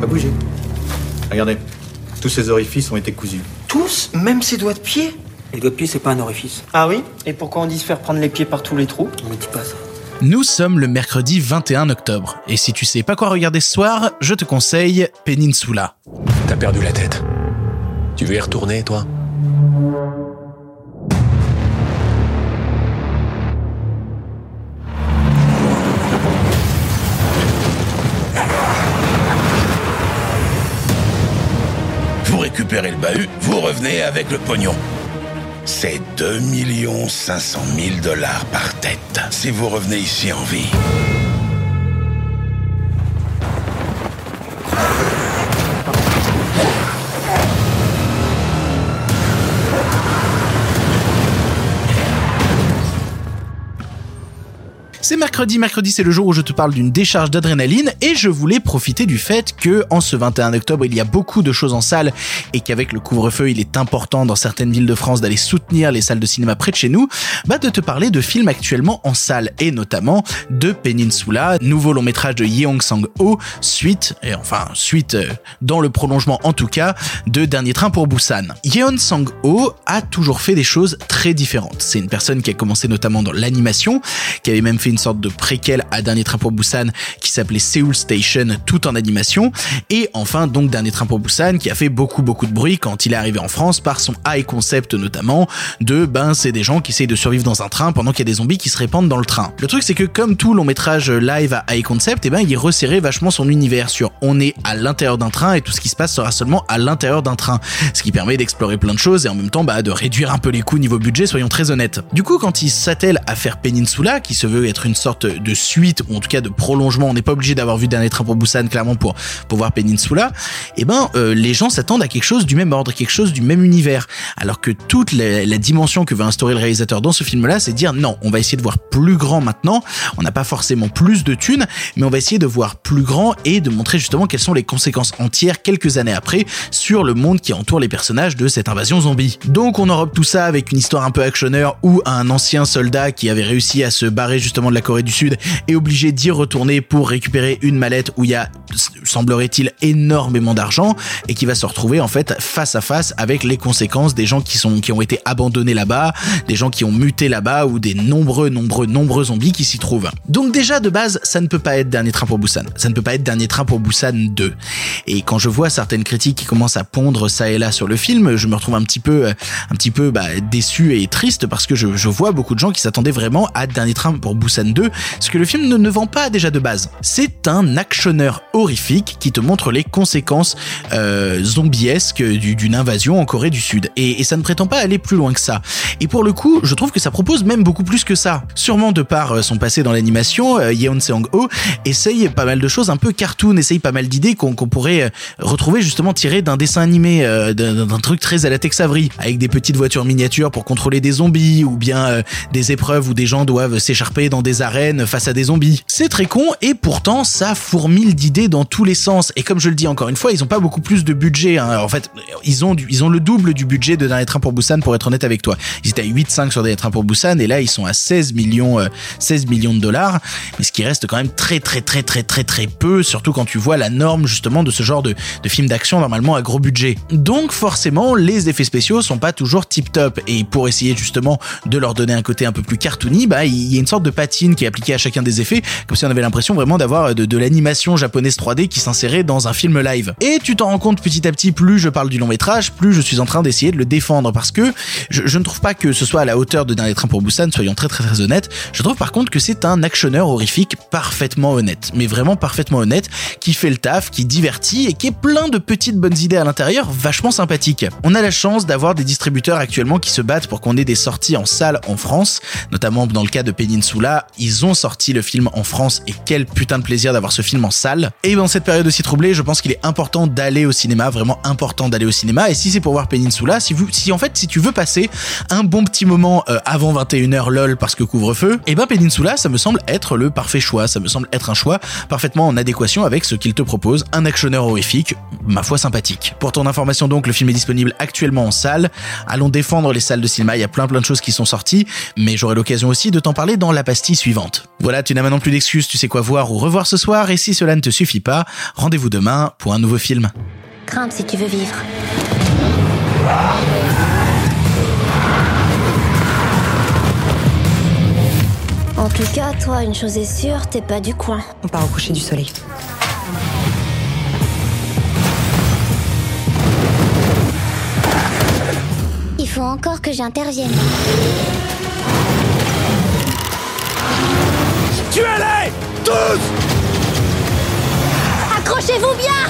Pas bouger. Regardez, tous ces orifices ont été cousus. Tous Même ses doigts de pied Les doigts de pied, c'est pas un orifice. Ah oui? Et pourquoi on dit se faire prendre les pieds par tous les trous? On me dit pas ça. Nous sommes le mercredi 21 octobre, et si tu sais pas quoi regarder ce soir, je te conseille Peninsula. T'as perdu la tête. Tu veux y retourner, toi? Vous récupérez le bahut, vous revenez avec le pognon. C'est 2 500 000 dollars par tête si vous revenez ici en vie. C'est mercredi, mercredi c'est le jour où je te parle d'une décharge d'adrénaline et je voulais profiter du fait que en ce 21 octobre il y a beaucoup de choses en salle et qu'avec le couvre-feu il est important dans certaines villes de France d'aller soutenir les salles de cinéma près de chez nous, bah de te parler de films actuellement en salle et notamment de Peninsula, nouveau long métrage de Yeong Sang-ho, suite, et enfin suite euh, dans le prolongement en tout cas, de Dernier Train pour Busan. Yeon Sang-ho a toujours fait des choses très différentes. C'est une personne qui a commencé notamment dans l'animation, qui avait même fait une sorte de préquel à Dernier Train pour Busan qui s'appelait Seoul Station tout en animation et enfin donc Dernier Train pour Busan qui a fait beaucoup beaucoup de bruit quand il est arrivé en France par son high concept notamment de ben c'est des gens qui essayent de survivre dans un train pendant qu'il y a des zombies qui se répandent dans le train. Le truc c'est que comme tout long métrage live à high concept et eh ben il resserrait vachement son univers sur on est à l'intérieur d'un train et tout ce qui se passe sera seulement à l'intérieur d'un train ce qui permet d'explorer plein de choses et en même temps bah de réduire un peu les coûts niveau budget soyons très honnêtes. Du coup quand il s'attelle à faire Peninsula qui se veut être une sorte de suite ou en tout cas de prolongement. On n'est pas obligé d'avoir vu Dernier Train pour Busan clairement pour pour voir Peninsula. Et eh ben euh, les gens s'attendent à quelque chose du même ordre, quelque chose du même univers. Alors que toute la, dimension que veut instaurer le réalisateur dans ce film-là, c'est dire non, on va essayer de voir plus grand maintenant. On n'a pas forcément plus de thunes, mais on va essayer de voir plus grand et de montrer justement quelles sont les conséquences entières quelques années après sur le monde qui entoure les personnages de cette invasion zombie. Donc on enrobe tout ça avec une histoire un peu actionneur où un ancien soldat qui avait réussi à se barrer justement la Corée du Sud est obligé d'y retourner pour récupérer une mallette où il y a, semblerait-il, énormément d'argent et qui va se retrouver en fait face à face avec les conséquences des gens qui sont qui ont été abandonnés là-bas, des gens qui ont muté là-bas ou des nombreux nombreux nombreux zombies qui s'y trouvent. Donc déjà de base, ça ne peut pas être Dernier Train pour Busan. Ça ne peut pas être Dernier Train pour Busan 2. Et quand je vois certaines critiques qui commencent à pondre ça et là sur le film, je me retrouve un petit peu un petit peu bah, déçu et triste parce que je, je vois beaucoup de gens qui s'attendaient vraiment à Dernier Train pour Busan 2 ce que le film ne, vend pas déjà de base. C'est un actionneur horrifique qui te montre les conséquences euh, zombiesques d'une invasion en Corée du Sud. Et, ça ne prétend pas aller plus loin que ça. Et pour le coup, je trouve que ça propose même beaucoup plus que ça. Sûrement de par euh, son passé dans l'animation, euh, Yeon Seong-ho essaye pas mal de choses un peu cartoon, essaye pas mal d'idées qu'on qu pourrait retrouver justement tirées d'un dessin animé, d'un truc très à la Tex Avery, avec des petites voitures miniatures pour contrôler des zombies, ou bien des épreuves où des gens doivent s'écharper dans des arènes face à des zombies. C'est très con et pourtant ça fourmille d'idées dans tous les sens. Et comme je le dis encore une fois, ils ont pas beaucoup plus de budget. Hein. En fait, ils ont ils ont le double du budget de Dernier Train pour Busan pour être honnête avec toi. Ils étaient à 8,5 sur Dernier Train pour Busan et là ils sont à 16 millions, euh, 16 millions de dollars. Mais ce qui reste quand même très très très très très très peu, surtout quand tu vois la norme justement de ce genre de, de film d'action normalement à gros budget. Donc forcément les effets spéciaux sont pas toujours tip top et pour essayer justement de leur donner un côté un peu plus cartoony, bah il y a une sorte de qui est appliquée à chacun des effets, comme si on avait l'impression vraiment d'avoir de, l'animation japonaise 3D qui s'insérait dans un film live. Et tu t'en rends compte petit à petit, plus je parle du long métrage, plus je suis en train d'essayer de le défendre parce que je, je, ne trouve pas que ce soit à la hauteur de Dernier Train pour Busan, soyons très très très honnêtes. Je trouve par contre que c'est un actionneur horrifique parfaitement honnête, mais vraiment parfaitement honnête, qui fait le taf, qui divertit et qui est plein de petites bonnes idées à l'intérieur, vachement sympathiques. On a la chance d'avoir des distributeurs actuellement qui se battent pour qu'on ait des sorties en salle en France, notamment dans le cas de Peninsula, ils ont sorti le film en France et quel putain de plaisir d'avoir ce film en salle. Et dans cette période aussi troublée, je pense qu'il est important d'aller au cinéma, vraiment important d'aller au cinéma. Et si c'est pour voir Peninsula, si vous, si en fait, si tu veux passer un bon petit moment euh, avant 21h lol parce que couvre-feu, et ben Peninsula, ça me semble être le parfait choix. Ça me semble être un choix parfaitement en adéquation avec ce qu'il te propose, un actionneur horrifique, ma foi sympathique. Pour ton information donc, le film est disponible actuellement en salle. Allons défendre les salles de cinéma, il y a plein plein de choses qui sont sorties, mais j'aurai l'occasion aussi de t'en parler dans la pastille suivante. Voilà, tu n'as maintenant plus d'excuses, tu sais quoi voir ou revoir ce soir, et si cela ne te suffit pas, rendez-vous demain pour un nouveau film. Grimpe si tu veux vivre. En tout cas, toi, une chose est sûre, t'es pas du coin. On part au coucher du soleil. Il faut encore que j'intervienne. Tuez-les Tous! Accrochez-vous bien